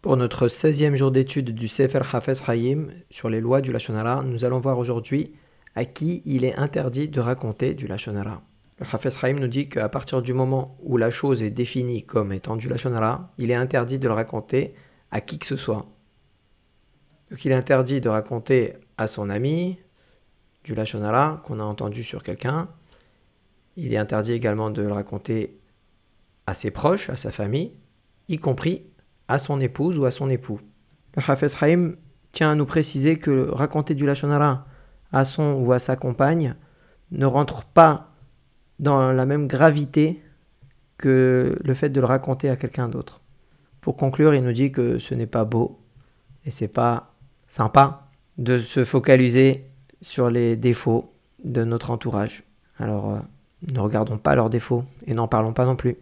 Pour notre 16e jour d'étude du Sefer Hafez Hayim sur les lois du Lachonara, nous allons voir aujourd'hui à qui il est interdit de raconter du Lachonara. Le Hafez Hayim nous dit qu'à partir du moment où la chose est définie comme étant du Lachonara, il est interdit de le raconter à qui que ce soit. Donc il est interdit de raconter à son ami du Lachonara qu'on a entendu sur quelqu'un. Il est interdit également de le raconter à ses proches, à sa famille, y compris à son épouse ou à son époux. Le Hafez Haïm tient à nous préciser que raconter du Lachonara à son ou à sa compagne ne rentre pas dans la même gravité que le fait de le raconter à quelqu'un d'autre. Pour conclure, il nous dit que ce n'est pas beau et c'est pas sympa de se focaliser sur les défauts de notre entourage. Alors, euh, ne regardons pas leurs défauts et n'en parlons pas non plus.